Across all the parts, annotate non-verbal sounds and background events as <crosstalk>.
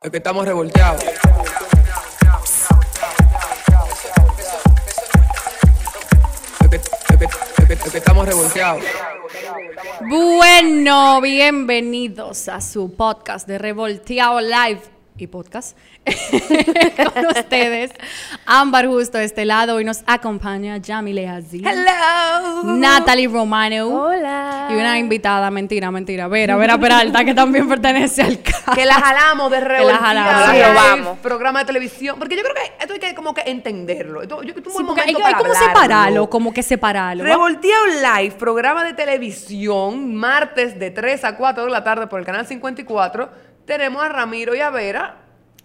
Es que estamos revolteados. Es estamos revolteados. Bueno, bienvenidos a su podcast de Revolteado Live y podcast <laughs> con ustedes. Ámbar justo de este lado y nos acompaña Yamile Aziz. Hello. Natalie Romano. Hola. Y una invitada, mentira, mentira, Vera, Vera Peralta, que también pertenece al cast. Que la jalamos de revolteado. jalamos, La sí. robamos. Programa de televisión. Porque yo creo que esto hay que como que entenderlo. Esto, yo, esto Sí, porque hay, hay como separarlo, como que separarlo. Revolteado Live, programa de televisión, martes de 3 a 4 de la tarde por el canal 54. Tenemos a Ramiro y a Vera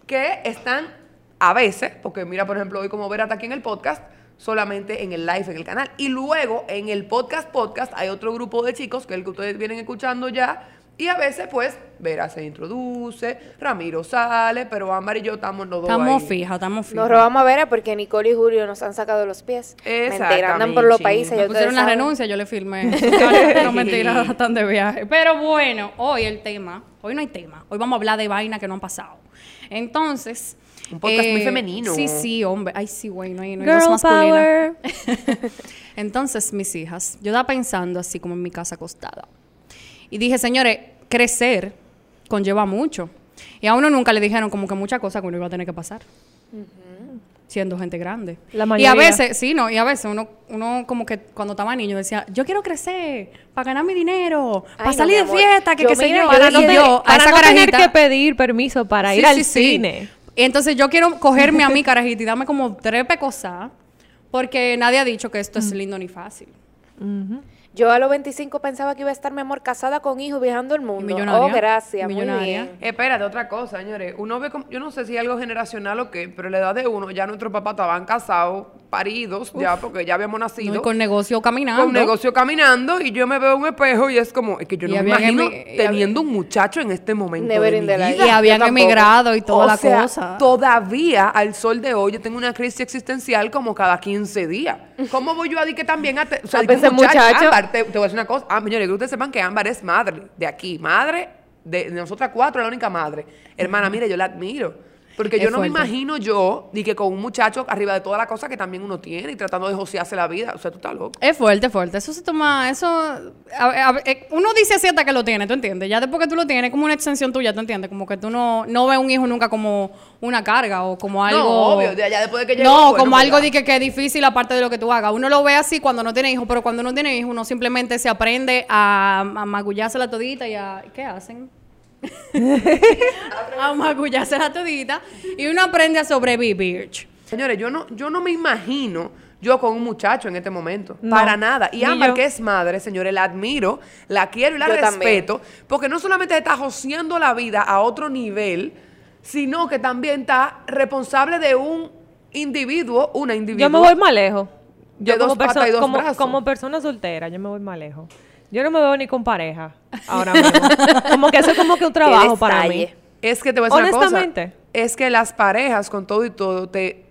que están a veces, porque mira, por ejemplo, hoy como Vera está aquí en el podcast, solamente en el live en el canal. Y luego en el podcast podcast hay otro grupo de chicos, que el que ustedes vienen escuchando ya. Y a veces, pues, Vera se introduce, Ramiro sale, pero Ámbar y yo estamos los dos Estamos ahí. fijas, estamos fijas. Nos robamos a Vera porque Nicole y Julio nos han sacado los pies. Mentira, andan por los países. Me pusieron saben. renuncia, yo le firmé. no <laughs> mentira, <laughs> están de viaje. Pero bueno, hoy el tema, hoy no hay tema. Hoy vamos a hablar de vainas que no han pasado. Entonces. eh, Un podcast muy femenino. Sí, sí, hombre. Ay, sí, güey, no hay, no hay Girl masculina. power. <laughs> Entonces, mis hijas, yo estaba pensando así como en mi casa acostada. Y dije, señores, crecer conlleva mucho. Y a uno nunca le dijeron como que muchas cosas que uno iba a tener que pasar. Siendo gente grande. La Y a mayoría. veces, sí, no, y a veces uno, uno como que cuando estaba niño decía, yo quiero crecer para ganar mi dinero, para no, salir de fiesta, que qué sé yo. para no, tener- yo, a para esa no tener que pedir permiso para Sí, ir al sí, sí. cine. Y entonces yo quiero cogerme a mi <laughs> carajita y darme como tres pecosas, porque nadie ha dicho que esto es lindo ni fácil. Yo a los 25 pensaba que iba a estar, mi amor, casada con hijos, viajando el mundo. millonaria. Oh, gracias, muy Millonaria. bien. Espérate, otra cosa, señores. Uno ve, como- yo no sé si es algo generacional o qué, pero a la edad de uno, ya nuestros papás estaban casados, paridos, ya, porque ya habíamos No, nacido. y con negocio caminando. con negocio caminando y yo me veo en un espejo y es como, es que yo Y no me imagino emi- teniendo un muchacho en este momento Never de in mi vida. Y habían emigrado y toda O la sea, cosa. Todavía al sol de hoy yo tengo una crisis existencial como cada 15 días. ¿Cómo voy yo a decir que también a, te- o sea, <laughs> A veces, muchacho. Ámbar, te, te voy a decir una cosa. Ah, señores, que ustedes sepan que Ámbar es madre de aquí, madre de, de nosotras cuatro, es la única madre. Hermana, mire, yo la admiro. Porque yo no me imagino yo ni que con un muchacho arriba de toda la cosa que también uno tiene y tratando de josearse la vida. O sea, tú estás loco. Es fuerte, fuerte. Eso se toma, eso... a- a- eh, uno dice así hasta que lo tiene, ¿tú entiendes? Ya después que tú lo tienes, como una extensión tuya, ¿tú entiendes? Como que tú no, no ves un hijo nunca como una carga o como algo... No, obvio, de allá después de que No, bueno, como pues algo ya. de que, que es difícil aparte de lo que tú hagas. Uno lo ve así cuando no tiene hijos, pero cuando no tiene hijos, uno simplemente se aprende a, a magullarse la todita y a... ¿Qué hacen? <laughs> a magullarse la todita y uno aprende a sobrevivir. Señores, yo no, yo no me imagino yo con un muchacho en este momento. No, para nada. Y Ámbar, yo. que es madre, señores, la admiro, la quiero y la Yo también. respeto. Porque no solamente está joseando la vida a otro nivel, sino que también está responsable de un individuo, una individuo. Yo me voy más lejos. De Yo dos como, patas y perso- dos como, brazos. como persona soltera, yo me voy más lejos. Yo no me veo ni con pareja ahora mismo. como que eso es como que un trabajo para mí. Es que te voy a decir una cosa. Honestamente. Es que las parejas, con todo y todo, te,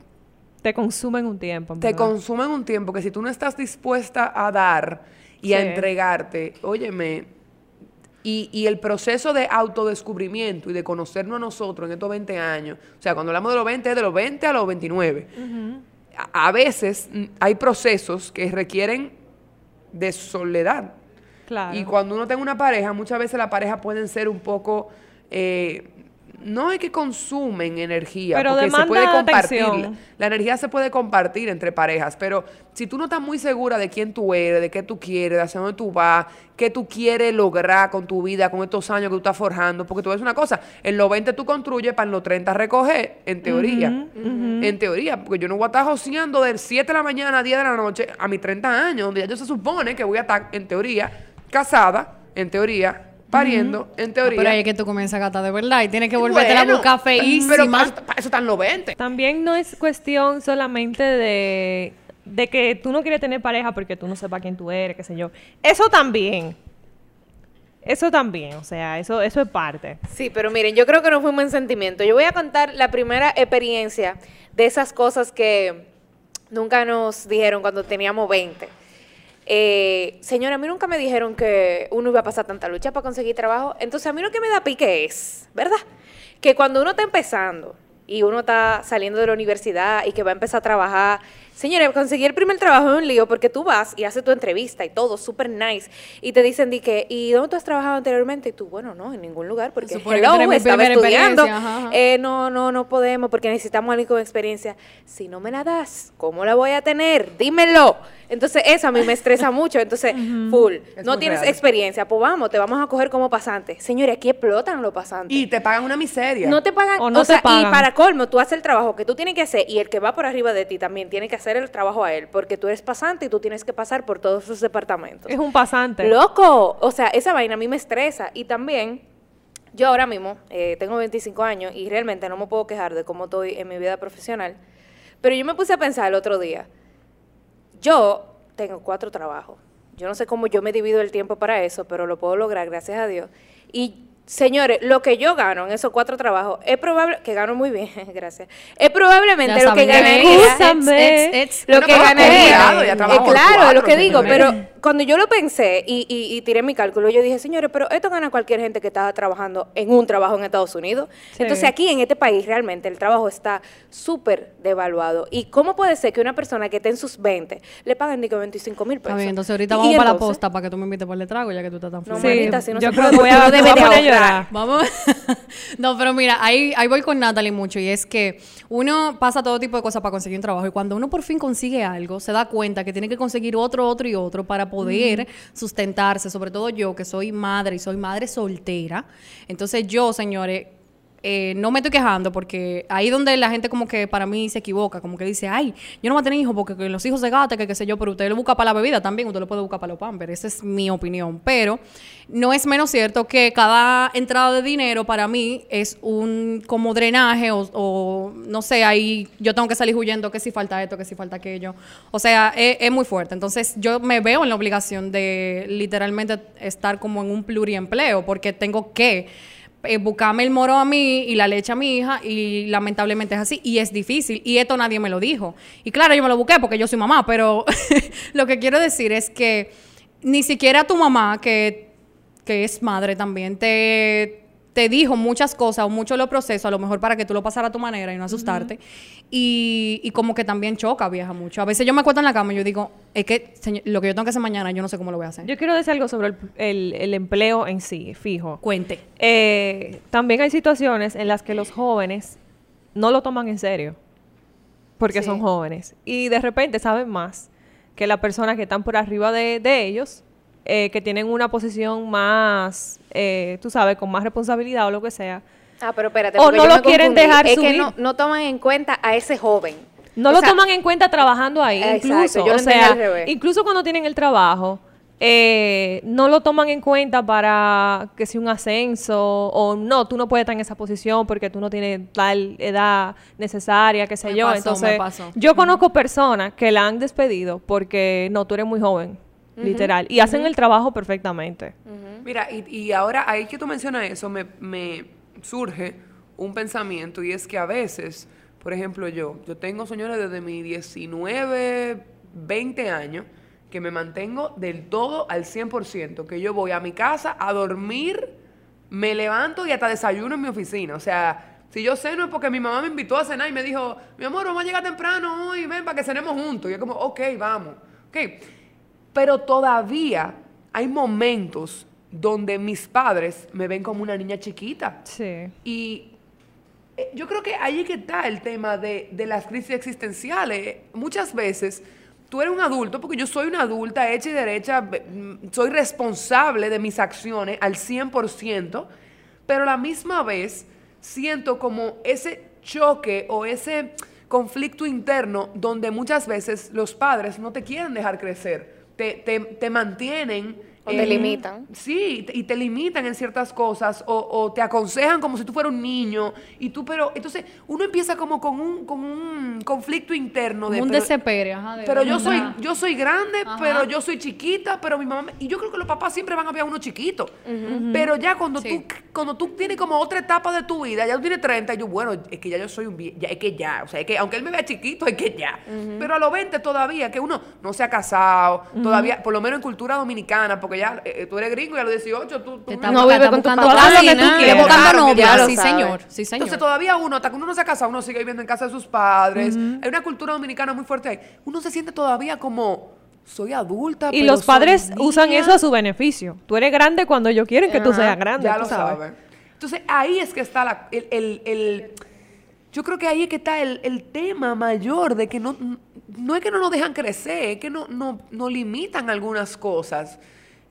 Te consumen un tiempo. te verdad. consumen un tiempo que si tú no estás dispuesta a dar y a entregarte, óyeme, y, y el proceso de autodescubrimiento y de conocernos a nosotros en estos 20 años, o sea, cuando hablamos de los 20 es de los 20 a los 29, a, a veces hay procesos que requieren de soledad. Claro. Y cuando uno tiene una pareja, muchas veces las parejas pueden ser un poco... eh, no es que consumen energía, Pero porque se puede compartir. atención. La energía se puede compartir entre parejas, pero si tú no estás muy segura de quién tú eres, de qué tú quieres, de hacia dónde tú vas, qué tú quieres lograr con tu vida, con estos años que tú estás forjando, porque tú ves una cosa, en los 20 tú construyes, para en los 30 recoger, en teoría. En teoría, porque yo no voy a estar joseando del 7 de la mañana a 10 de la noche a mis 30 años, donde ya yo se supone que voy a estar, en teoría, casada, en teoría, pariendo, en Ah, teoría. Pero ahí es que tú comienzas a gastar de verdad y tienes que volverte a Bueno, buscar feísima. Pero para eso, para eso están los 20. También no es cuestión solamente de, de que tú no quieres tener pareja porque tú no sepas quién tú eres, qué sé yo. Eso también. Eso también, o sea, eso, eso es parte. Sí, pero miren, yo creo que no fuimos en sentimiento. Yo voy a contar la primera experiencia de esas cosas que nunca nos dijeron cuando teníamos 20. Eh, señora, a mí nunca me dijeron que uno iba a pasar tanta lucha para conseguir trabajo. Entonces, a mí lo que me da pique es, ¿verdad? que cuando uno está empezando y uno está saliendo de la universidad y que va a empezar a trabajar, señores, conseguir el primer trabajo es un lío porque tú vas y haces tu entrevista y todo, súper nice, y te dicen, di que, ¿y dónde tú has trabajado anteriormente? Y tú, bueno, no, en ningún lugar, porque supone que hello, estaba primera estudiando, experiencia, ajá, ajá. eh, no, no, no podemos porque necesitamos a alguien con experiencia. Si no me la das, ¿cómo la voy a tener? Dímelo. Entonces, eso a mí me estresa <laughs> mucho. Entonces, full. Es no tienes real. experiencia, pues vamos, te vamos a coger como pasante. Señores, aquí explotan los pasantes. Y te pagan una miseria. No te pagan, O o, no te sea, y pagan. para colmo, tú haces el trabajo que tú tienes que hacer y el que va por arriba de ti también tiene que hacer el trabajo a él, porque tú eres pasante y tú tienes que pasar por todos esos departamentos. Es un pasante. Loco, o sea, esa vaina a mí me estresa y también yo ahora mismo eh, tengo 25 años y realmente no me puedo quejar de cómo estoy en mi vida profesional, pero yo me puse a pensar el otro día, yo tengo cuatro trabajos, yo no sé cómo yo me divido el tiempo para eso, pero lo puedo lograr, gracias a Dios. Y señores, lo que yo gano en esos cuatro trabajos es probable, que gano muy bien, <laughs> gracias, es probablemente Ya lo que it's- Lo que ya eh, claro, cuatro, lo que digo, pero cuando yo lo pensé y, y- y tiré mi cálculo, yo dije, señores, pero esto gana cualquier gente que está trabajando en un trabajo en Estados Unidos. Sí. Entonces aquí en este país realmente el trabajo está súper devaluado. ¿Y cómo puede ser que una persona que esté en sus 20 le paguen ni que 25 mil pesos? Está bien, entonces ahorita vamos para la posta para que tú me invites por el trago, ya que tú estás tan No, feliz. manita, si no yo se creo puede, que voy porque a, de llorar. Vamos. <laughs> no, pero mira, ahí, ahí voy con Natalie mucho y es que uno pasa todo tipo de cosas para conseguir un trabajo y cuando uno por fin consigue algo, se da cuenta que tiene que conseguir otro, otro y otro para poder sustentarse, sobre todo yo que soy madre y soy madre soltera. Entonces yo, señores, eh, no me estoy quejando porque ahí donde la gente como que para mí se equivoca, como que dice, ay, yo no voy a tener hijos porque que los hijos se gastan, que qué sé yo, pero usted lo busca para la bebida también, usted lo puede buscar para los pampers, esa es mi opinión, pero no es menos cierto que cada entrada de dinero para mí es un como drenaje o, o, no sé, ahí yo tengo que salir huyendo que si falta esto, que si falta aquello, o sea, es, es muy fuerte, entonces yo me veo en la obligación de literalmente estar como en un pluriempleo porque tengo que eh, buscarme el moro a mí y la leche a mi hija y lamentablemente es así y es difícil y esto nadie me lo dijo. Y claro yo me lo busqué porque yo soy mamá pero <laughs> lo que quiero decir es que ni siquiera tu mamá que, que es madre también te, te dijo muchas cosas o mucho lo proceso a lo mejor para que tú lo pasaras a tu manera y no asustarte. Y, y como que también choca vieja mucho. A veces yo me acuesto en la cama y yo digo es que señor, lo que yo tengo que hacer mañana yo no sé cómo lo voy a hacer Yo quiero decir algo sobre el, el- el empleo en sí, fijo. cuente. Eh, también hay situaciones en las que los jóvenes no lo toman en serio porque Sí. son jóvenes y de repente saben más que las personas que están por arriba de, de ellos, eh, que tienen una posición más, eh, tú sabes, con más responsabilidad o lo que sea. Ah, pero espérate. O no yo lo me quieren confundí. dejar es subir. que no, no toman en cuenta a ese joven. No O lo sea, toman en cuenta trabajando ahí, Exacto, incluso. yo o sea, al revés. incluso cuando tienen el trabajo, eh, no lo toman en cuenta para que si un ascenso o no, tú no puedes estar en esa posición porque tú no tienes tal edad necesaria, qué sé Me yo. pasó, Entonces, me pasó. yo conozco personas que la han despedido porque no, tú eres muy joven, literal, y hacen el trabajo perfectamente. Mira, y, y ahora ahí que tú mencionas eso, me, me surge un pensamiento y es que a veces, por ejemplo, yo, yo tengo, señores, desde mis 19, 20 años, que me mantengo del todo al 100%, que yo voy a mi casa a dormir, me levanto y hasta desayuno en mi oficina. O sea, si yo ceno es porque mi mamá me invitó a cenar y me dijo, mi amor, vamos a llegar temprano hoy, ven para que cenemos juntos. Y yo como, ok, vamos. Ok. Pero todavía hay momentos donde mis padres me ven como una niña chiquita. Sí. Y eh, yo creo que ahí que está el tema de, de las crisis existenciales. Muchas veces tú eres un adulto, porque yo soy una adulta hecha y derecha, mm, soy responsable de mis acciones al 100%, pero a la misma vez siento como ese choque o ese conflicto interno donde muchas veces los padres no te quieren dejar crecer, te, te, te mantienen... O te limitan. Sí, y te limitan en ciertas cosas o, o te aconsejan como si tú fueras un niño y tú, pero entonces uno empieza como con un, con un conflicto interno de... Un pero- desespero, ajá, de- pero yo soy, yo soy grande, Ajá. pero yo soy chiquita, pero mi mamá... me- Y yo creo que los papás siempre van a ver a uno chiquito. Pero ya cuando Sí. tú cuando tú tienes como otra etapa de tu vida, ya tú tienes 30, y yo, bueno, es que ya yo soy un ya es que ya, o sea, es que aunque él me vea chiquito, es que ya. Pero a los 20 todavía, que uno no se ha casado, todavía, por lo menos en cultura dominicana, porque ya eh, tú eres gringo y a los 18 tú, tú vives- No busca- vive está con tu papá, lo que tú que quieras. buscando novia. Sí, señor. Sí, señor. Entonces todavía uno, hasta que uno no se ha casado, uno sigue viviendo en casa de sus padres. Hay una cultura dominicana muy fuerte ahí. Uno se siente todavía como, soy adulta, Y pero los padres niña. usan eso a su beneficio. Tú eres grande cuando ellos quieren que tú seas grande. Ya tú lo sabes. Entonces ahí es que está la- el, el- el- yo creo que ahí es que está el, el tema mayor de que no, no es que no nos dejan crecer, es que no, no, no limitan algunas cosas.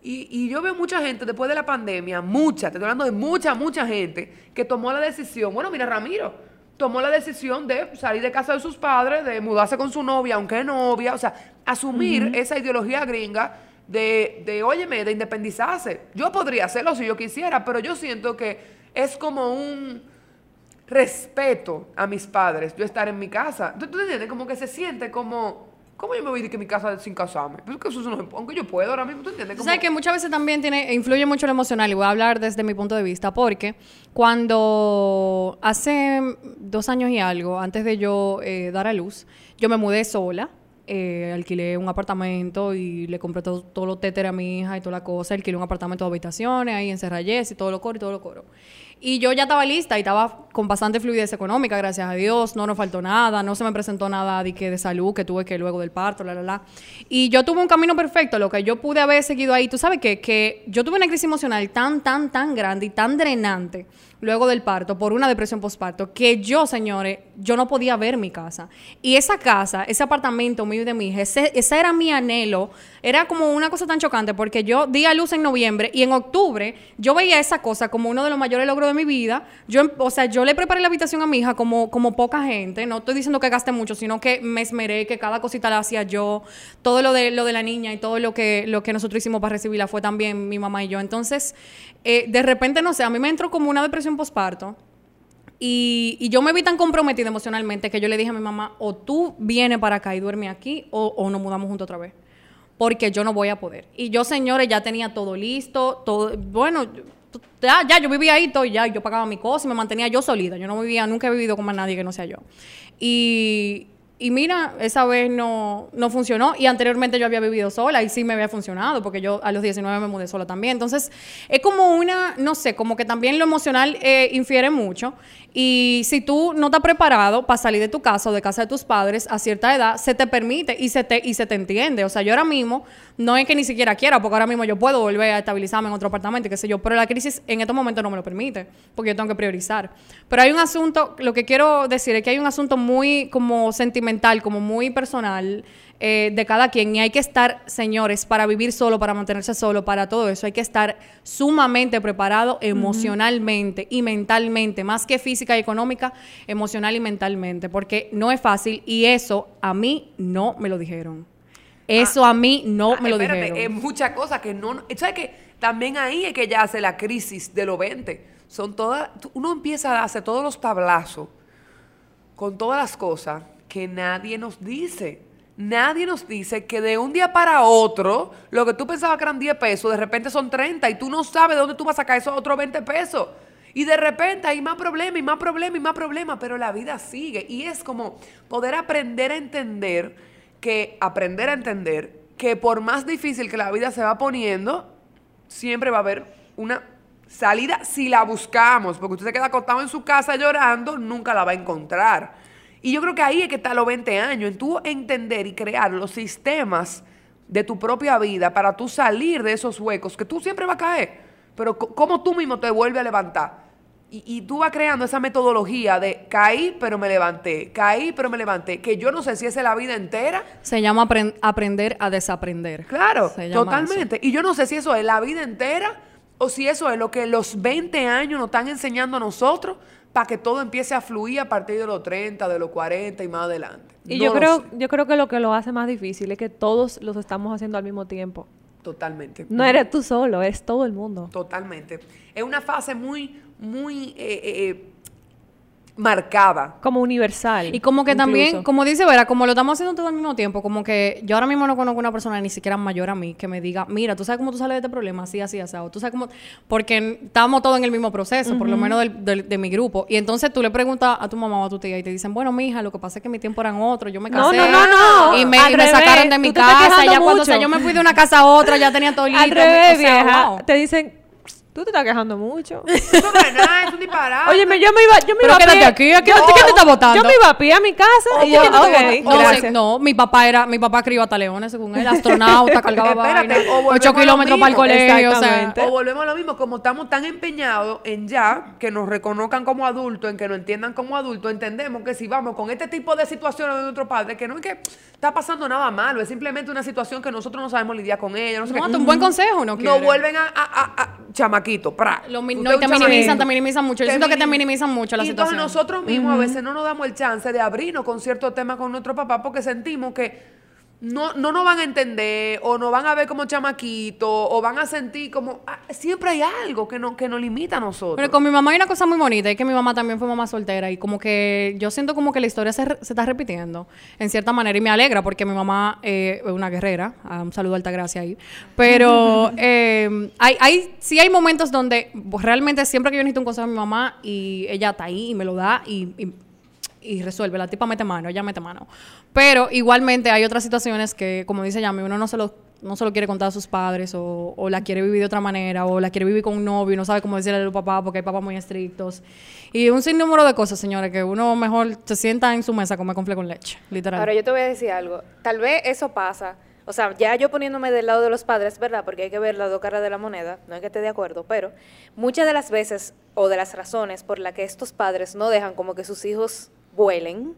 Y, y yo veo mucha gente después de la pandemia, mucha, te estoy hablando de mucha, mucha gente, que tomó la decisión, bueno, mira, Ramiro, tomó la decisión de salir de casa de sus padres, de mudarse con su novia, aunque es novia, o sea, asumir esa ideología gringa de, de, óyeme, de independizarse. Yo podría hacerlo si yo quisiera, pero yo siento que es como un respeto a mis padres yo estar en mi casa. ¿Tú, tú entiendes? Como que se siente como... ¿Cómo yo me voy a ir de que mi casa sin casarme? Pero es que eso no- aunque yo puedo ahora mismo, ¿tú entiendes? Tú Como- sabes que muchas veces también tiene, influye mucho lo emocional, y voy a hablar desde mi punto de vista, porque cuando hace dos años y algo, antes de yo eh, dar a luz, yo me mudé sola, eh, alquilé un apartamento y le compré todo- todos los téteres a mi hija y toda la cosa, alquilé un apartamento de habitaciones ahí en Serrayes y todo lo coro y todo lo coro. Y yo ya estaba lista y estaba con bastante fluidez económica, gracias a Dios, no nos faltó nada, no se me presentó nada de, que de salud que tuve que luego del parto, la, la, la. Y yo tuve un camino perfecto, lo que yo pude haber seguido ahí. Tú sabes qué? que yo tuve una crisis emocional tan, tan, tan grande y tan drenante luego del parto por una depresión postparto que yo, señores, yo no podía ver mi casa. Y esa casa, ese apartamento mío y de mi hija, ese, era mi anhelo. Era como una cosa tan chocante porque yo di a luz en noviembre y en octubre yo veía esa cosa como uno de los mayores logros de mi vida. Yo, em- o sea, yo le preparé la habitación a mi hija como, como poca gente. No estoy diciendo que gasté mucho, sino que me esmeré, que cada cosita la hacía yo. Todo lo de, lo de la niña y todo lo que, lo que nosotros hicimos para recibirla fue también mi mamá y yo. Entonces, eh, de repente, no sé, a mí me entró como una depresión postparto. Y, y yo me vi tan comprometida emocionalmente que yo le dije a mi mamá, o tú vienes para acá y duermes aquí, o, o nos mudamos juntos otra vez. Porque yo no voy a poder. Y yo, señores, ya tenía todo listo, todo, bueno, ya, ya, yo vivía ahí todo, ya, yo pagaba mi cosa y me mantenía yo solita. Yo no vivía, nunca he vivido con más nadie que no sea yo. Y, y mira, esa vez no, no funcionó. Y anteriormente yo había vivido sola y sí me había funcionado, porque yo a los 19 me mudé sola también. Entonces, es como una, no sé, como que también lo emocional eh, infiere mucho. Y si tú no estás preparado para salir de tu casa o de casa de tus padres a cierta edad, se te permite y se te, y se te entiende. O sea, yo ahora mismo, no es que ni siquiera quiera, porque ahora mismo yo puedo volver a estabilizarme en otro apartamento, qué sé yo, pero la crisis en estos momentos no me lo permite, porque yo tengo que priorizar. Pero hay un asunto, lo que quiero decir es que hay un asunto muy como sentimental, como muy personal eh, de cada quien, y hay que estar, señores, para vivir solo, para mantenerse solo, para todo eso, hay que estar sumamente preparado emocionalmente y mentalmente, más que física y económica, emocional y mentalmente, porque no es fácil y eso a mí no me lo dijeron. Eso a mí no Ah, me lo espérate, dijeron. Es muchas cosas que no. ¿Sabes que También ahí es que ya hace la crisis de los 20. Son todas. Uno empieza a hacer todos los tablazos con todas las cosas que nadie nos dice. Nadie nos dice que de un día para otro, lo que tú pensabas que eran 10 pesos, de repente son 30 y tú no sabes de dónde tú vas a sacar esos otros 20 pesos. Y de repente hay más problemas y más problemas y más problemas, pero la vida sigue. Y es como poder aprender a entender que, aprender a entender que por más difícil que la vida se va poniendo, siempre va a haber una salida si la buscamos, porque usted se queda acostado en su casa llorando, nunca la va a encontrar. Y yo creo que ahí es que está los 20 años, en tú entender y crear los sistemas de tu propia vida para tú salir de esos huecos que tú siempre vas a caer, pero cómo tú mismo te vuelves a levantar. Y, y tú vas creando esa metodología de caí, pero me levanté, caí, pero me levanté, que yo no sé si es la vida entera, Se llama apren- aprender a desaprender. Claro, eso. totalmente. Y yo no sé si eso es la vida entera o si eso es lo que los 20 años nos están enseñando a nosotros para que todo empiece a fluir a partir de los 30, de los 40 y más adelante. Y No yo creo, sé. yo creo que lo que lo hace más difícil es que todos los estamos haciendo al mismo tiempo. Totalmente. No eres tú solo, es todo el mundo. Totalmente. Es una fase muy, muy... eh, eh, marcada. Como universal. Y como que también, como dice Vera, como lo estamos haciendo todo al mismo tiempo, como que yo ahora mismo no conozco una persona ni siquiera mayor a mí que me diga, mira, tú sabes cómo tú sales de este problema, así, así, así, o tú sabes cómo, porque estamos todos en el mismo proceso, por lo menos del- del- de mi grupo. Y entonces tú le preguntas a tu mamá o a tu tía y te dicen, bueno, mija, lo que pasa es que mi tiempo eran otros, yo me casé. no, no, no. Y me, y me sacaron de mi casa, ya cuando o sea, yo me fui de una casa a otra, ya tenía todo listo. Al revés, o sea, vieja. wow. Te dicen, tú te estás quejando mucho. <laughs> Eso no es nada, es un disparate. Óyeme, yo me iba, yo me Pero iba a quédate pie. aquí, aquí, ¿quién te está votando? Yo me iba a pie a mi casa y yo, ¿quién te está ok, votando? No, gracias. no, mi papá era, mi papá crió hasta leones, según él, astronauta, <laughs> cargaba Espérate, vaina, o volvemos ocho a lo kilómetros para el colegio, o sea, Exactamente. O volvemos a lo mismo, como estamos tan empeñados en ya que nos reconozcan como adultos, en que nos entiendan como adultos, entendemos que si vamos con este tipo de situaciones de nuestro padre, que no es que está pasando nada malo, es simplemente una situación que nosotros no sabemos lidiar con ella. No, sé No, qué. un buen consejo no No vuelven a, a, a- a- pra. Lo mi- Usted no, y es te un minimizan, te minimizan mucho. Yo siento que te minim- minimizan mucho la y situación. Entonces nosotros mismos a veces no nos damos el chance de abrirnos con ciertos temas con nuestro papá porque sentimos que no, no nos van a entender o nos van a ver como chamaquito o van a sentir como... ah, siempre hay algo que, no, que nos limita a nosotros. Pero con mi mamá hay una cosa muy bonita, es que mi mamá también fue mamá soltera y como que yo siento como que la historia se, se está repitiendo en cierta manera y me alegra porque mi mamá eh, es una guerrera, Ah, un saludo a Altagracia ahí, pero <laughs> eh, hay, hay, sí hay momentos donde pues, realmente siempre que yo necesito un consejo de mi mamá y ella está ahí y me lo da y, y- y resuelve, la tipa mete mano, ella mete mano. Pero igualmente hay otras situaciones que, como dice Yami, uno no se lo, no se lo quiere contar a sus padres o, o la quiere vivir de otra manera o la quiere vivir con un novio y no sabe cómo decirle a los papás porque hay papás muy estrictos. Y un sinnúmero de cosas, señores, que uno mejor se sienta en su mesa a comer con con leche, literal. Ahora yo te voy a decir algo. Tal vez eso pasa. O sea, ya yo poniéndome del lado de los padres, ¿verdad? Porque hay que ver las dos caras de la moneda. No es que esté de acuerdo, pero muchas de las veces o de las razones por las que estos padres no dejan como que sus hijos vuelen,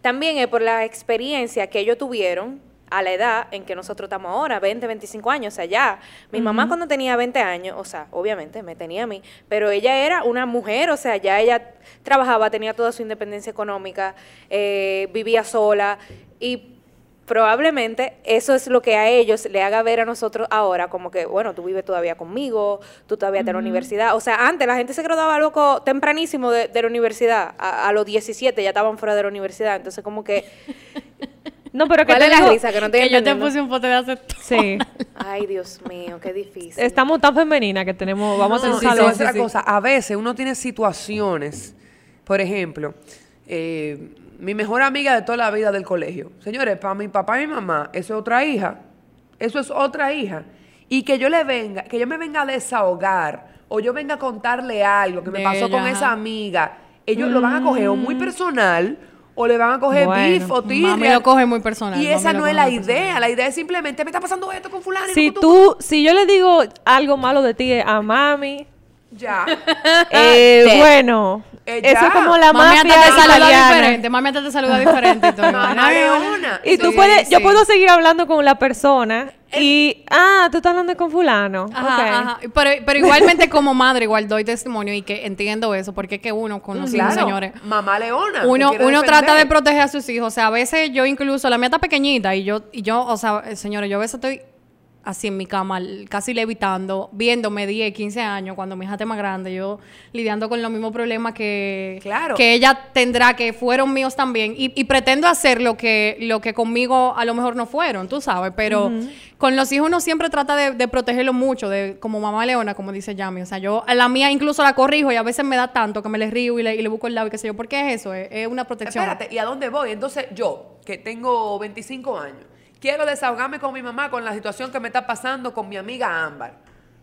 también es por la experiencia que ellos tuvieron a la edad en que nosotros estamos ahora, 20, 25 años, o sea, ya. Mi mamá cuando tenía 20 años, o sea, obviamente me tenía a mí, pero ella era una mujer, o sea, ya ella trabajaba, tenía toda su independencia económica, eh, vivía sola y probablemente eso es lo que a ellos le haga ver a nosotros ahora como que, bueno, tú vives todavía conmigo, tú todavía estás en la universidad. O sea, antes la gente se graduaba loco tempranísimo de, de la universidad, a, a los 17 ya estaban fuera de la universidad, entonces como que... <laughs> No, pero que ¿Cuál te es la digo- risa? Que no estoy que yo te puse un pote de hace Sí. <laughs> Ay, Dios mío, qué difícil. Estamos tan femeninas que tenemos, vamos a hacer un y te voy a salón. decir una cosa. A veces uno tiene situaciones, por ejemplo, eh, mi mejor amiga de toda la vida del colegio. Señores, para mi papá y mi mamá, eso es otra hija. Eso es otra hija. Y que yo le venga, que yo me venga a desahogar o yo venga a contarle algo que me De pasó con esa amiga, ellos lo van a coger o muy personal o le van a coger Bueno, beef o tirria. mami lo coge muy personal, Y esa no es la idea. personal. La idea es simplemente, me está pasando esto con fulano. y Si con tú, si yo le digo algo malo de ti a mami, Ya. <laughs> eh, Te- bueno, Eh, eso es como la Mami mafia te saluda diferente, mami te saluda diferente todo. Leona. Y tú Sí, puedes, yo puedo seguir hablando con la persona y, ah, tú estás hablando con fulano. Ajá. Pero, pero igualmente como madre igual doy testimonio y que entiendo eso, porque es que uno con los hijos, Claro, señores, Mamá leona. uno, uno defender. trata de proteger a sus hijos. O sea, a veces yo incluso, la mía está pequeñita y yo, y yo, o sea, eh, señores, yo a veces estoy así en mi cama, casi levitando, viéndome 10, 15 años, cuando mi hija esté más grande, yo lidiando con los mismos problemas que, Claro. que ella tendrá, que fueron míos también. Y, y pretendo hacer lo que, lo que conmigo a lo mejor no fueron, tú sabes, pero con los hijos uno siempre trata de, de protegerlos mucho, de, como mamá leona, como dice Yami. O sea, yo a la mía incluso la corrijo y a veces me da tanto que me le río y le, y le busco el lado y qué sé yo. ¿Por qué es eso? Es, es una protección. Espérate, ¿y a dónde voy? Entonces, yo, que tengo 25 años, quiero desahogarme con mi mamá con la situación que me está pasando con mi amiga Ámbar.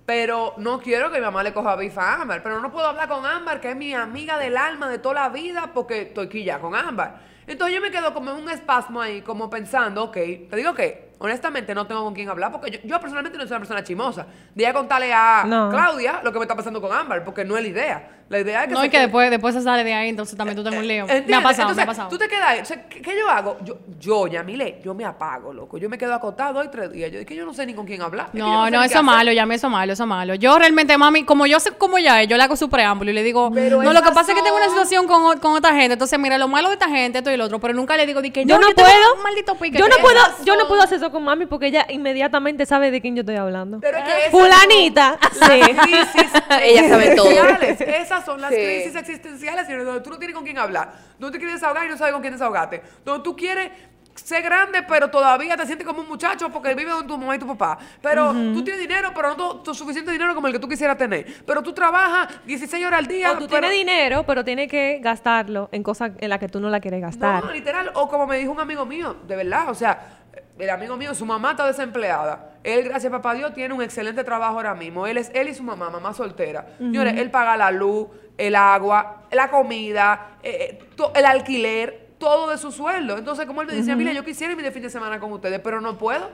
Pero no quiero que mi mamá le coja bifa a Ámbar. Pero no puedo hablar con Ámbar, que es mi amiga del alma de toda la vida, porque estoy quilla con Ámbar. Entonces yo me quedo como en un espasmo ahí, como pensando, ok, te digo que honestamente no tengo con quién hablar, porque yo, yo personalmente no soy una persona chimosa. De a contarle a No. Claudia lo que me está pasando con Ámbar, porque no es la idea. La idea es que No, y que quede- después, después se sale de ahí, entonces también tú tengo un lío. Me ha pasado, me Entonces, ha pasado. Tú te quedas ahí. O sea, ¿qué, qué yo hago? Yo, yo, Yamile, yo me apago, loco. Yo me quedo acostado hoy tres días. Yo es que yo no sé ni con quién hablar. Es que yo No, sé no, qué eso malo, ya me eso malo, eso es malo. Yo realmente, mami, como yo sé cómo ya es, yo le hago su preámbulo y le digo, Pero no, lo que pasa es que tengo una situación con, con otra gente, entonces mira, lo malo de esta gente, esto y lo otro, pero nunca le digo, di que Yo no tengo puedo, un maldito pique. yo no puedo, yo no puedo hacer eso hablando con mami porque ella inmediatamente sabe de quién yo estoy hablando. Pero es que esas Fulanita. son Sí. Crisis <laughs> Ella sabe todo. existenciales. Esas son las Sí. crisis existenciales, señores, donde tú no tienes con quién hablar, donde te quieres desahogar y no sabes con quién desahogarte, donde tú quieres ser grande, pero todavía te sientes como un muchacho porque vives con tu mamá y tu papá. Pero tú tienes dinero, pero no tu, tu suficiente dinero como el que tú quisieras tener. Pero tú trabajas 16 horas al día. O tú pero- tienes dinero, pero tienes que gastarlo en cosas en las que tú no la quieres gastar. No, literal. O como me dijo un amigo mío, de verdad, o sea, el amigo mío, su mamá está desempleada. Él, gracias a papá Dios, tiene un excelente trabajo ahora mismo. Él es él y su mamá, mamá soltera. Señores, él paga la luz, el agua, la comida, eh, eh, to- el alquiler, todo de su sueldo. Entonces, como él me decía, mira, yo quisiera irme de fin de semana con ustedes, pero no puedo.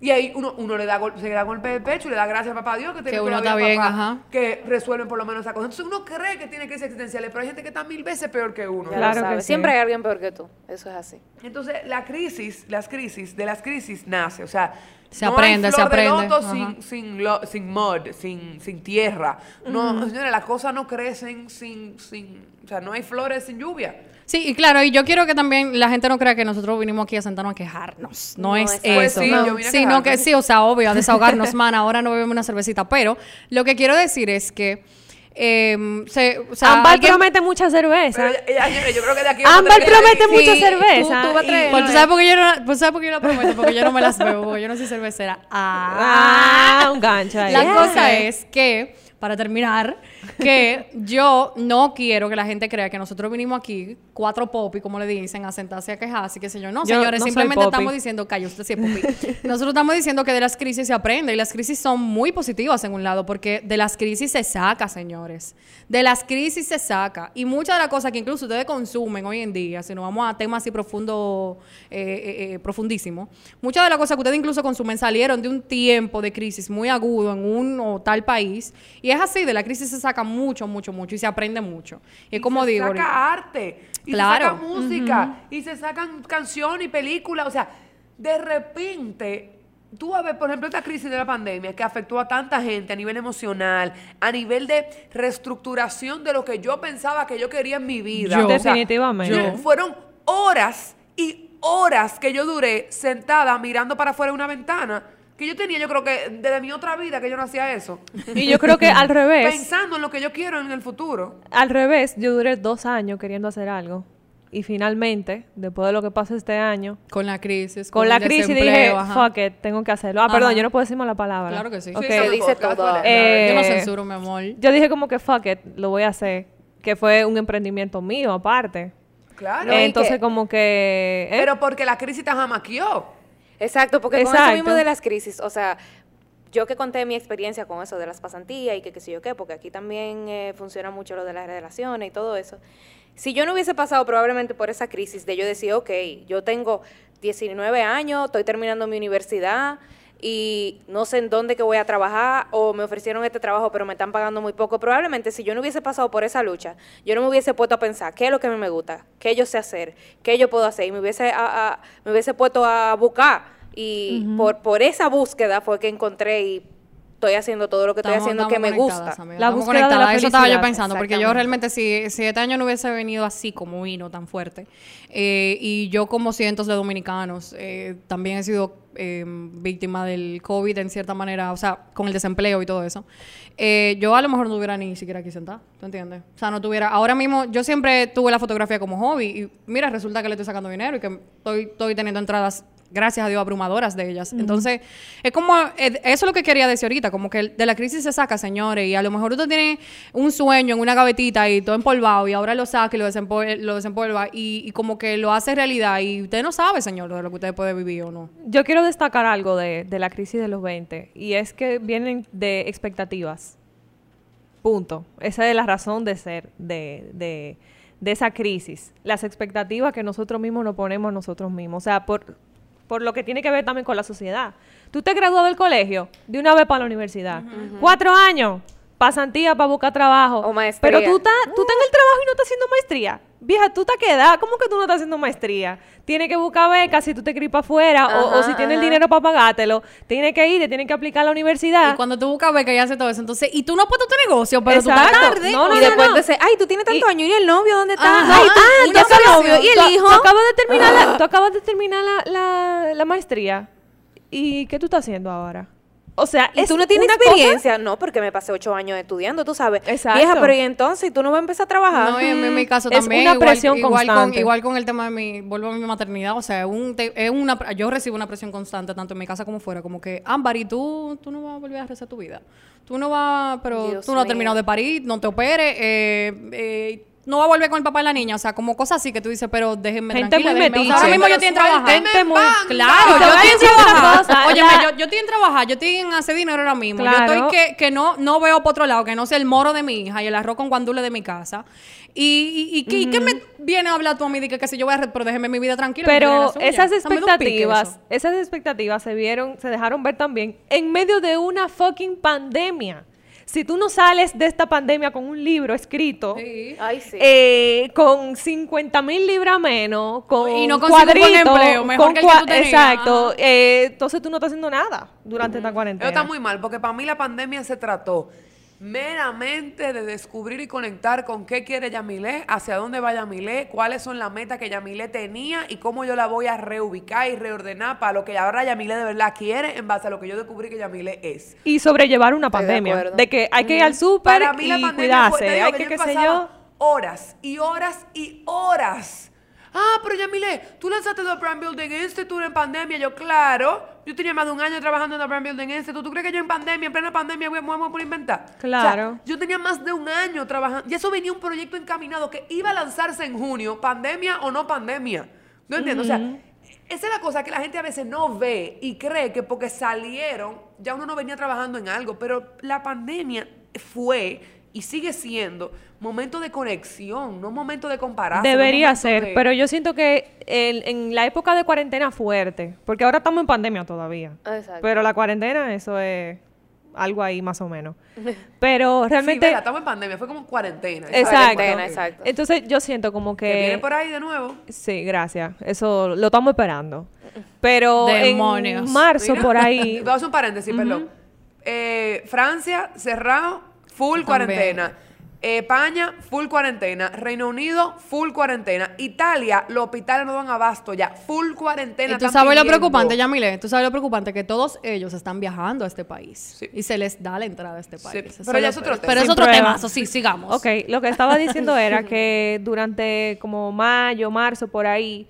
Y ahí uno, uno le da golpe, se le da golpe de pecho y le da gracias a papá Dios que, tiene uno todavía está bien, papá ajá. que resuelven por lo menos esa cosa. Entonces uno cree que tiene crisis existenciales, pero hay gente que está mil veces peor que uno. Claro que sí. Siempre hay alguien peor que tú. Eso es así. Entonces, la crisis, las crisis, de las crisis nace, o sea, Se no aprende, hay se de aprende, loto sin, sin, lo- sin mud, sin, sin tierra. No, señores, las cosas no crecen sin, sin, o sea, no hay flores sin lluvia. Sí, y claro, y yo quiero que también la gente no crea que nosotros vinimos aquí a sentarnos a quejarnos. No, No, es. Pues eso. sí, no. yo vine a Sino que sí, o sea, obvio, a desahogarnos, <laughs> man. Ahora no bebemos una cervecita. Pero lo que quiero decir es que. Em, se, o sea, Ámbar alguien- promete mucha cerveza. Pero, ya- ya, señores, yo creo que de aquí Ámbar que- promete mucha Sí, cerveza. tú- tú vas y- Pues, ¿tú sabes por qué yo no, pues, ¿sabes por qué yo la prometo? Porque yo no me las bebo, porque yo no soy cervecera. Ah. <laughs> Ah, un gancho ahí. La cosa es que, para terminar, que yo no quiero que la gente crea que nosotros vinimos aquí, cuatro popi, como le dicen, a sentarse a quejarse, qué sé yo. No, Yo señores, no simplemente estamos diciendo, calla, usted sí es popi. Nosotros estamos diciendo que de las crisis se aprende y las crisis son muy positivas en un lado, porque de las crisis se saca, señores. De las crisis se saca. Y muchas de las cosas que incluso ustedes consumen hoy en día, si nos vamos a temas así profundo, eh, eh, eh, profundísimos, muchas de las cosas que ustedes incluso consumen salieron de un tiempo de crisis muy agudo en un o tal país. Y es así, de la crisis se saca mucho, mucho, mucho y se aprende mucho. Y es como se digo, saca ahorita- arte, y Claro. se saca música, y se sacan canciones y películas. O sea, de repente, tú vas a ver, por ejemplo, esta crisis de la pandemia que afectó a tanta gente a nivel emocional, a nivel de reestructuración de lo que yo pensaba que yo quería en mi vida. Yo. O sea, Definitivamente. yo- fueron horas y horas que yo duré sentada mirando para afuera de una ventana. Que yo tenía, yo creo que desde mi otra vida que yo no hacía eso. Y yo creo que al revés, Pensando en lo que yo quiero en el futuro. al revés, yo duré dos años queriendo hacer algo. Y finalmente, después de lo que pasó este año, con la crisis, con la crisis dije, ajá. fuck it, tengo que hacerlo. Ah, Ajá. perdón, yo no puedo decir la palabra. Claro que sí. Ok. Sí, Se eso dice todo. Eh, Yo no censuro, mi amor. Yo dije como que fuck it, lo voy a hacer. Que fue un emprendimiento mío aparte. Claro. Entonces que- como que... ¿eh? Pero porque la crisis te jamaqueó. Exacto, porque con Exacto. eso mismo de las crisis, o sea, yo que conté mi experiencia con eso de las pasantías y que qué sé yo qué, porque aquí también eh, funciona mucho lo de las relaciones y todo eso. Si yo no hubiese pasado probablemente por esa crisis de yo decir, ok, yo tengo 19 años, estoy terminando mi universidad y no sé en dónde que voy a trabajar o me ofrecieron este trabajo pero me están pagando muy poco, probablemente si yo no hubiese pasado por esa lucha, yo no me hubiese puesto a pensar qué es lo que a mí me gusta, qué yo sé hacer, qué yo puedo hacer. Y me hubiese, a- a- me hubiese puesto a buscar. Y por, por esa búsqueda fue que encontré y estoy haciendo todo lo que Estamos- estoy haciendo estamos que me gusta. amiga, La búsqueda de la. Eso estaba yo pensando, porque yo realmente, si, si este año no hubiese venido así como vino, tan fuerte, eh, y yo como cientos de dominicanos, eh, también he sido eh, víctima del COVID en cierta manera, o sea, con el desempleo y todo eso, eh, yo a lo mejor no estuviera ni siquiera aquí sentada, ¿tú entiendes? O sea, no tuviera, ahora mismo, yo siempre tuve la fotografía como hobby, y mira, resulta que le estoy sacando dinero y que estoy, estoy teniendo entradas gracias a Dios, abrumadoras de ellas. Entonces, es como, eh, eso es lo que quería decir ahorita, como que de la crisis se saca, señores, y a lo mejor usted tiene un sueño en una gavetita y todo empolvado, y ahora lo saca y lo, desempol- lo desempolva, y, y como que lo hace realidad, y usted no sabe, señor, de lo que usted puede vivir o no. Yo quiero destacar algo de, de la crisis de los 20 y es que vienen de expectativas. Punto. Esa es la razón de ser de, de, de esa crisis. Las expectativas que nosotros mismos nos ponemos nosotros mismos. O sea, por, por lo que tiene que ver también con la sociedad. Tú te graduado del colegio, de una vez para la universidad. Cuatro años, pasantía para buscar trabajo. O maestría. Pero tú estás tú estás en el trabajo y no estás haciendo maestría. Vieja, tú te quedas. ¿Cómo que tú no estás haciendo maestría? Tienes que buscar becas si tú te para afuera o, si tienes el dinero para pagártelo. Tienes que ir, te tienes que aplicar a la universidad. Y cuando tú buscas beca y hace todo eso, entonces, y tú no puedes tu negocio, pero tú Exacto. estás tarde. No, no, y no, después no. entonces, ay, tú tienes tanto Y- año y el novio, ¿dónde está? Ajá. Ay, Ah, tú, está el relación. novio y Tú- el hijo. Tú acabas de terminar la, tú acabas de terminar la, la, la maestría. ¿y qué tú estás haciendo ahora? O sea, ¿Y es tú no tienes una cosa- experiencia? No, porque me pasé ocho años estudiando, tú sabes. Exacto. Vieja, pero ¿y entonces? ¿Y tú no vas a empezar a trabajar? No, y en, mi- caso Es también. una igual, presión igual con, constante. igual con el tema de mi, vuelvo a mi maternidad, o sea, es un te- es una, yo recibo una presión constante, tanto en mi casa como fuera, como que, Ámbar, y tú, tú no vas a volver a rezar tu vida. Tú no vas, pero Dios tú no has mío. terminado de parir, no te operes, eh, eh, no vas a volver con el papá de la niña, o sea, como cosas así que tú dices, pero déjenme Gente tranquila. muy déjenme- o sea, ahora mismo yo estoy en trabajar. suélteme en banda. Claro, yo estoy en Óyeme, la- yo, yo estoy en trabajar, yo estoy en hacer dinero ahora mismo. Yo estoy que, que no, no veo por otro lado, que no sea el moro de mi hija y el arroz con guandule de mi casa. Y, y, y, ¿qué- y qué me viene a hablar tú a mí de que, que si yo voy a... re- Pero déjeme mi vida tranquila. Pero esas expectativas, esas expectativas se vieron, se dejaron ver también en medio de una fucking pandemia. Si tú no sales de esta pandemia con un libro escrito, Ay, sí. eh, con 50 mil libras menos, con Y no cuadritos, empleo, mejor con que el que cua- tú tenías. Exacto. Eh, entonces tú no estás haciendo nada durante esta Eso cuarentena. está muy mal, porque para mí la pandemia se trató meramente de descubrir y conectar con qué quiere Yamilé, hacia dónde va Yamilé, cuáles son las metas que Yamilé tenía y cómo yo la voy a reubicar y reordenar para lo que ahora Yamilé de verdad quiere en base a lo que yo descubrí que Yamilé es. Y sobrellevar una de pandemia. De, que hay que ir al súper la y pandemia cuidarse. digo hay que que, yo qué sé pasaba yo. horas y horas y horas. Ah, pero Yamile, tú lanzaste The Brand Building Institute en pandemia. Yo, claro, yo tenía más de un año trabajando en The Brand Building Institute. ¿Tú crees que yo en pandemia, en plena pandemia, voy a moverme por inventar? Claro. O sea, yo tenía más de un año trabajando. Y eso venía un proyecto encaminado que iba a lanzarse en junio, pandemia o no pandemia. ¿No entiendo? O sea, esa es la cosa que la gente a veces no ve y cree que porque salieron, ya uno no venía trabajando en algo. Pero la pandemia fue y sigue siendo momento de conexión, no momento de comparación. Debería ser, pero yo siento que en, en la época de cuarentena fuerte, porque ahora estamos en pandemia todavía. Exacto. Pero la cuarentena, eso es algo ahí más o menos. <laughs> Pero realmente realmente... estamos en pandemia, fue como cuarentena. exacto. Cuarentena, exacto. Entonces yo siento como Que viene que... por ahí de nuevo. Sí, gracias. Eso lo estamos esperando. Pero Demonios. en marzo Mira, por ahí... <laughs> Voy a hacer un paréntesis, perdón. Eh, Francia, cerrado, full También. cuarentena. España, full cuarentena. Reino Unido, full cuarentena. Italia, los hospitales no dan abasto ya. Full cuarentena. Y tú sabes lo preocupante, Yamile, tú sabes lo preocupante que todos ellos están viajando a este país Sí. y se les da la entrada a este país. Pero ya es otro tema. Pero es otro tema, eso sí, sigamos. Ok, lo que estaba diciendo <laughs> era que durante como mayo, marzo, por ahí,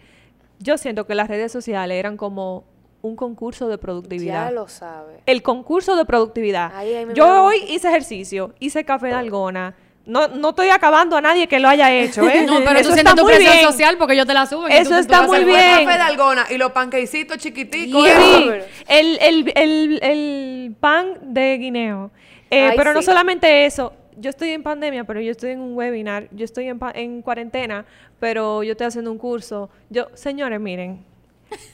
yo siento que las redes sociales eran como un concurso de productividad. Ya lo sabe. El concurso de productividad. Yo hoy hice ejercicio, hice café de algona. No, no estoy acabando a nadie que lo haya hecho, ¿eh? <laughs> No, pero Eso tú está sientes tu muy presión bien. social porque yo te la subo. y Eso tú- está muy bien. Café de algona y los panquecitos chiquiticos. Sí, eso. el, el, el, el pan de guineo. Eh, Ay, pero no solamente eso. Yo estoy en pandemia, pero yo estoy en un webinar. Yo estoy en, pa- en cuarentena, pero yo estoy haciendo un curso. Yo, señores, miren.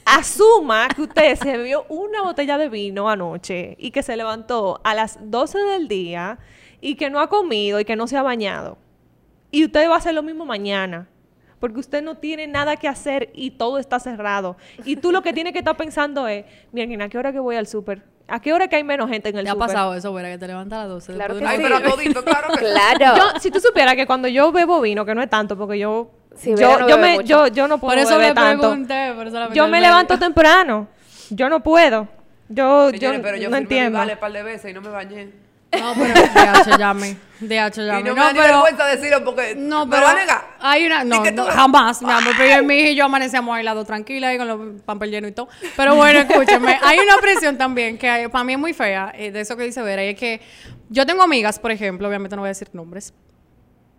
Asuma que usted se bebió una botella de vino anoche y que se levantó a las 12 del día y que no ha comido y que no se ha bañado. Y usted va a hacer lo mismo mañana. Porque usted no tiene nada que hacer y todo está cerrado. Y tú lo que tienes que estar pensando es, miren, ¿a qué hora que voy al súper? ¿A qué hora que hay menos gente en el ¿Te ha súper? pasado eso, güera, que te levantas a las 12? Claro de que una- Ay, pero a <laughs> todito, claro que. Claro. Yo, si tú supieras que cuando yo bebo vino, que no es tanto, porque yo, Sí, yo, no yo, me, yo, yo no puedo Por eso beber me tanto. pregunté. por eso la Yo me levanto temprano. Yo no puedo. Yo, yo, Señores, pero yo no entiendo. vale par de veces y no me bañé. No, pero DH, llame. DH, <laughs> Y llame. no me No, da pero... vergüenza decirlo porque No, me pero va a negar. hay una, no, no, tú- jamás, mi amor, pero yo y mi hija y yo amanecíamos aislados tranquila ahí con los pampers llenos y todo. Pero bueno, escúcheme, <laughs> hay una presión también que hay- para mí es muy fea, eh, de eso que dice Vera, y es que yo tengo amigas, por ejemplo, obviamente no voy a decir nombres,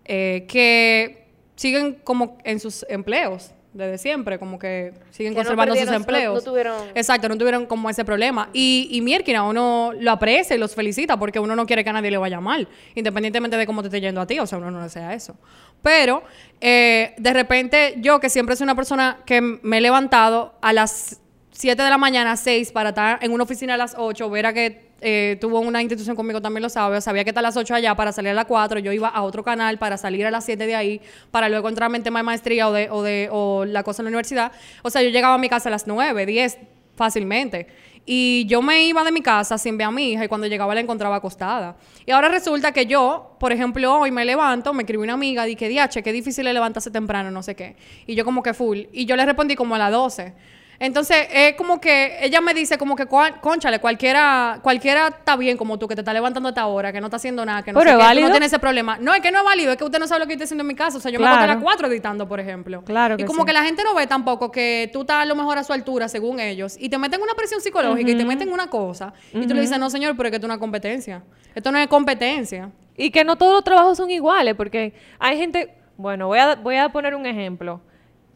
eh, que siguen como en sus empleos desde siempre, como que siguen Que no conservando sus no- empleos. no tuvieron- Exacto, no tuvieron como ese problema. Y, y Mierkina, uno lo aprecia y los felicita porque uno no quiere que a nadie le vaya mal, independientemente de cómo te esté yendo a ti, o sea, uno no desea eso. Pero, eh, de repente, yo que siempre soy una persona que me he levantado a las 7 de la mañana, 6, para estar en una oficina a las 8, Vera que eh, tuvo una institución conmigo también lo sabe, sabía que está a las 8 allá para salir a las 4, yo iba a otro canal para salir a las 7 de ahí, para luego entrarme en tema de maestría o, de, o, de, o la cosa en la universidad. O sea, yo llegaba a mi casa a las 9, 10, fácilmente. Y yo me iba de mi casa sin ver a mi hija y cuando llegaba la encontraba acostada. Y ahora resulta que yo, por ejemplo, hoy me levanto, me escribió una amiga, dije, diache, qué difícil levantarse temprano, no sé qué. Y yo como que full. Y yo le respondí como a las 12. Entonces, es como que ella me dice como que, conchale, cualquiera, cualquiera está bien como tú, que te está levantando a esta hora, que no está haciendo nada, que no, Pero sé es qué, tú válido. no tiene ese problema. No, es que no es válido, es que usted no sabe lo que yo estoy haciendo en mi casa. O sea, yo me Claro. acosté a las 4 editando, por ejemplo. Claro Y que como sí. que la gente no ve tampoco que tú estás a lo mejor a su altura, según ellos, y te meten una presión psicológica y te meten una cosa, y tú le dices, no, señor, pero es que esto es una competencia. Esto no es competencia. Y que no todos los trabajos son iguales, porque hay gente, bueno, voy a, voy a poner un ejemplo.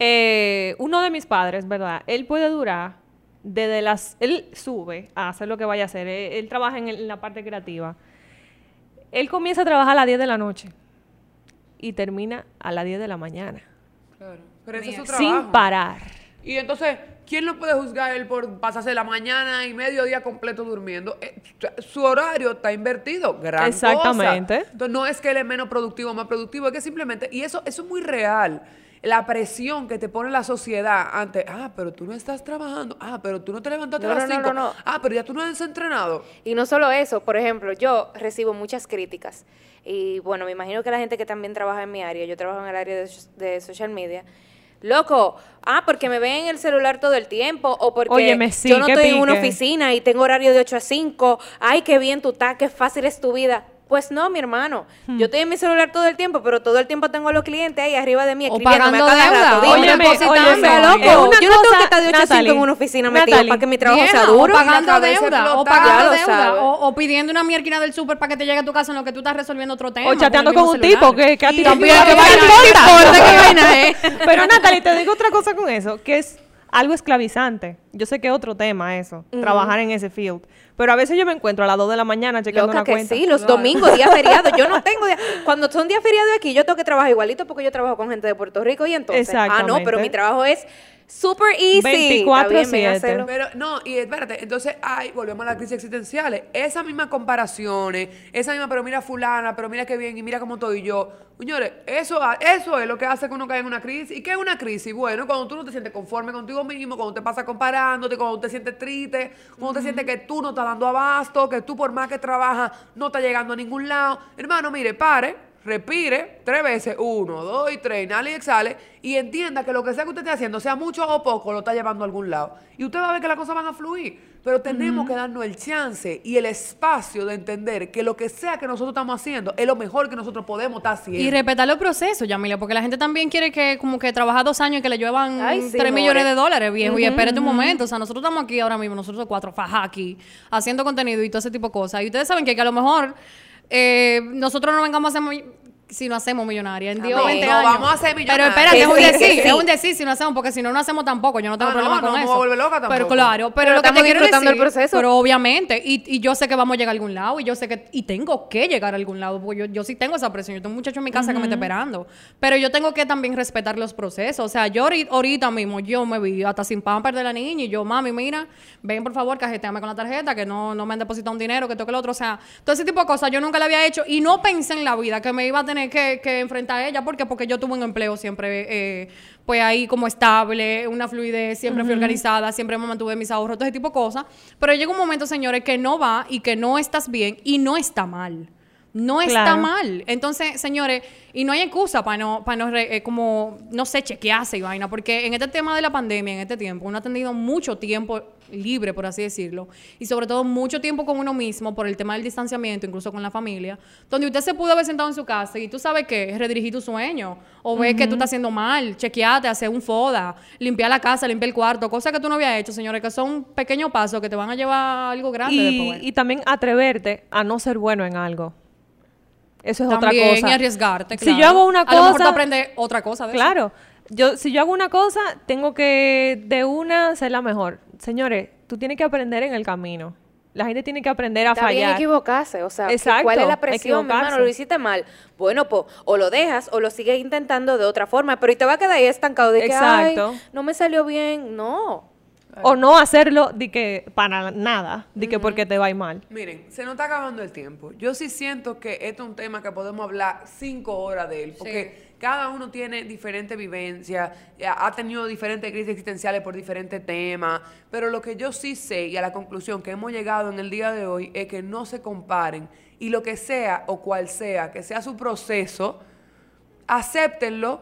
Eh, uno de mis padres, ¿verdad? Él puede durar desde las... Él sube a hacer lo que vaya a hacer. Él, él trabaja en, el- en la parte creativa. Él comienza a trabajar a las 10 de la noche y termina a las 10 de la mañana. Claro. Pero ese es su Sin trabajo. parar. Y entonces, ¿quién lo puede juzgar él por pasarse la mañana y medio día completo durmiendo? Eh, su horario está invertido. Gran Exactamente. cosa. Entonces, no es que él es menos productivo o más productivo, es que simplemente, y eso, eso es muy real. La presión que te pone la sociedad ante, ah, pero tú no estás trabajando, ah, pero tú no te levantaste No, a las no, no, 5, no, no. ah, pero ya tú no has entrenado. Y no solo eso, por ejemplo, yo recibo muchas críticas. Y bueno, me imagino que la gente que también trabaja en mi área, yo trabajo en el área de, so- de social media. Loco, ah, porque me ven en el celular todo el tiempo, o porque Óyeme, sí, yo no estoy en una oficina y tengo horario de 8 a 5. Ay, qué bien tú estás, qué fácil es tu vida. Pues no, mi hermano. Hmm. Yo estoy en mi celular todo el tiempo, pero todo el tiempo tengo a los clientes ahí arriba de mí O escribiéndome a pagando cada deuda, rato. Dime, Óyeme, óyeme, loco. una Yo no tengo cosa, que estar de 8 a 5 Natalie, en una oficina metido para que mi trabajo Vieja, sea duro. O pagando deuda, o pagando deuda, o, o pidiendo una mierda del súper para que te llegue a tu casa en lo que tú estás resolviendo otro tema. O chateando el con un celular. tipo que, que a ti también. <laughs> Pero Natalie, te digo otra cosa con eso, que es algo esclavizante. Yo sé que es otro tema eso, trabajar en ese field. Pero a veces yo me encuentro a las 2 de la mañana chequeando Loca una que cuenta. sí, los domingos, días feriados. Yo no <laughs> tengo día. Cuando son días feriados aquí, yo tengo que trabajar igualito porque yo trabajo con gente de Puerto Rico y entonces. Ah, no, pero mi trabajo es super easy. Está bien, ven a 24/7. hacerlo. Pero no, y espérate, entonces, ay, volvemos a las crisis existenciales. Esas mismas comparaciones, esa misma, pero mira fulana, pero mira qué bien, y mira cómo estoy yo. Señores, eso, eso es lo que hace que uno caiga en una crisis. ¿Y qué es una crisis? Bueno, cuando tú no te sientes conforme contigo mismo, cuando te pasa comparándote, cuando te sientes triste, cuando te sientes que tú no estás dando abasto, que tú por más que trabajas no estás llegando a ningún lado. Hermano, mire, pare, respire tres veces, uno, dos y tres, inhale y exhale, y entienda que lo que sea que usted esté haciendo, sea mucho o poco, lo está llevando a algún lado. Y usted va a ver que las cosas van a fluir. Pero tenemos que darnos el chance y el espacio de entender que lo que sea que nosotros estamos haciendo es lo mejor que nosotros podemos estar haciendo. Y respetar los procesos, Yamilia, porque la gente también quiere que como que trabaja dos años y que le lluevan Ay, sí, tres millones de more. dólares, viejo. Y espérate un momento, o sea, nosotros estamos aquí ahora mismo, nosotros cuatro faja aquí, haciendo contenido y todo ese tipo de cosas. Y ustedes saben que, que a lo mejor eh, nosotros no vengamos a muy- si no hacemos millonaria en 10 o Amén. 20 No años. vamos a ser Pero millonarios. espérate, es un decir, sí. es un decir si no hacemos, porque si no, no hacemos tampoco. Yo no tengo Ah, no, problema no con me eso. volver loca Pero tampoco. claro, pero, Pero lo que te estamos quiero disfrutando decir, el proceso. pero obviamente, y, y yo sé que vamos a llegar a algún lado, y yo sé que, y tengo que llegar a algún lado, porque yo, yo sí tengo esa presión, yo tengo un muchacho en mi casa que me está esperando, pero yo tengo que también respetar los procesos, o sea, yo ahori- ahorita mismo, yo me vi hasta sin pamper de la niña, y yo, mami, mira, ven por favor, cajeteame con la tarjeta, que no, no me han depositado un dinero, que toque el otro, o sea, todo ese tipo de cosas, yo nunca la había hecho, y no pensé en la vida que me iba a tener que, que enfrentar a ella, porque porque yo tuve un empleo siempre, eh, pues ahí como estable, una fluidez, siempre fui organizada, siempre me mantuve mis ahorros, todo ese tipo de cosas. Pero llega un momento, señores, que no va y que no estás bien y no está mal. No está mal. Entonces, señores, y no hay excusa para no, para no re- eh, como, no sé, chequearse y vaina, porque en este tema de la pandemia, en este tiempo, uno ha tenido mucho tiempo libre, por así decirlo, y sobre todo mucho tiempo con uno mismo por el tema del distanciamiento, incluso con la familia, donde usted se pudo haber sentado en su casa y tú sabes que redirigir tu sueño, o ves que tú estás haciendo mal, chequeate, hacer un foda, limpiar la casa, limpiar el cuarto, cosas que tú no habías hecho, señores, que son pequeños pasos que te van a llevar a algo grande Y, después. y también atreverte a no ser bueno en algo. Eso es También, otra cosa. y arriesgarte, Si yo hago una A lo mejor tú cosa- aprendes otra cosa de eso. Claro. Yo, si yo hago una cosa, tengo que de una ser la mejor. Señores, tú tienes que aprender en el camino. La gente tiene que aprender a Está bien fallar. equivocarse, o sea, ¿qué- Exacto, ¿cuál es la presión, mi hermano? Lo hiciste mal. Bueno, pues, o lo dejas o lo sigues intentando de otra forma, pero y te va a quedar ahí estancado de que, Exacto. ay, no me salió bien. No. O no hacerlo de que para nada, de que porque te va a ir mal. Miren, se nos está acabando el tiempo. Yo sí siento que este es un tema que podemos hablar cinco horas de él, porque cada uno tiene diferentes vivencias, eh, ha tenido diferentes crisis existenciales por diferentes temas, pero lo que yo sí sé y a la conclusión que hemos llegado en el día de hoy es que no se comparen y lo que sea o cual sea, que sea su proceso, acéptenlo,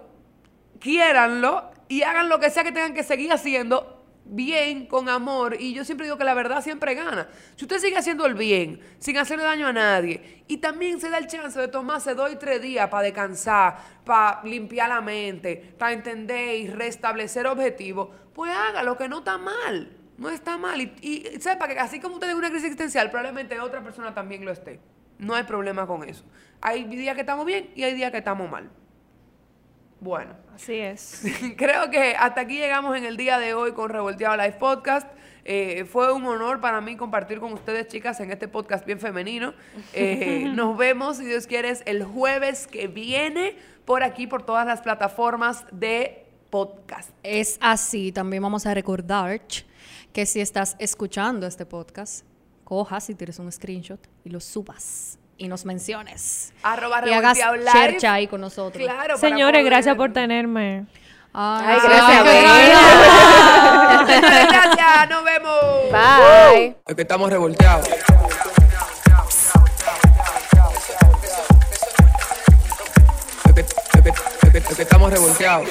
quiéranlo y hagan lo que sea que tengan que seguir haciendo bien, con amor, y yo siempre digo que la verdad siempre gana. Si usted sigue haciendo el bien, sin hacerle daño a nadie, y también se da el chance de tomarse dos y tres días para descansar, para limpiar la mente, para entender y restablecer objetivos, pues hágalo, que no está mal. No está mal. Y, y sepa que así como usted tiene una crisis existencial, probablemente otra persona también lo esté. No hay problema con eso. Hay días que estamos bien y hay días que estamos mal. Bueno, Así es. <laughs> creo que hasta aquí llegamos en el día de hoy con Revolteado Live Podcast. Eh, fue un honor para mí compartir con ustedes, chicas, en este podcast bien femenino. Eh, <laughs> nos vemos, si Dios quiere, el jueves que viene por aquí, por todas las plataformas de podcast. Es así, también vamos a recordar que si estás escuchando este podcast, cojas y tires un screenshot y lo subas y nos menciones. Arroba y hagas chercha ahí con nosotros. Claro, Señores, poder- gracias por tenerme. Ay, Ay, gracias. Señores, <laughs> gracias, nos vemos. Bye. Es que estamos revolteados. Es que estamos revolteados.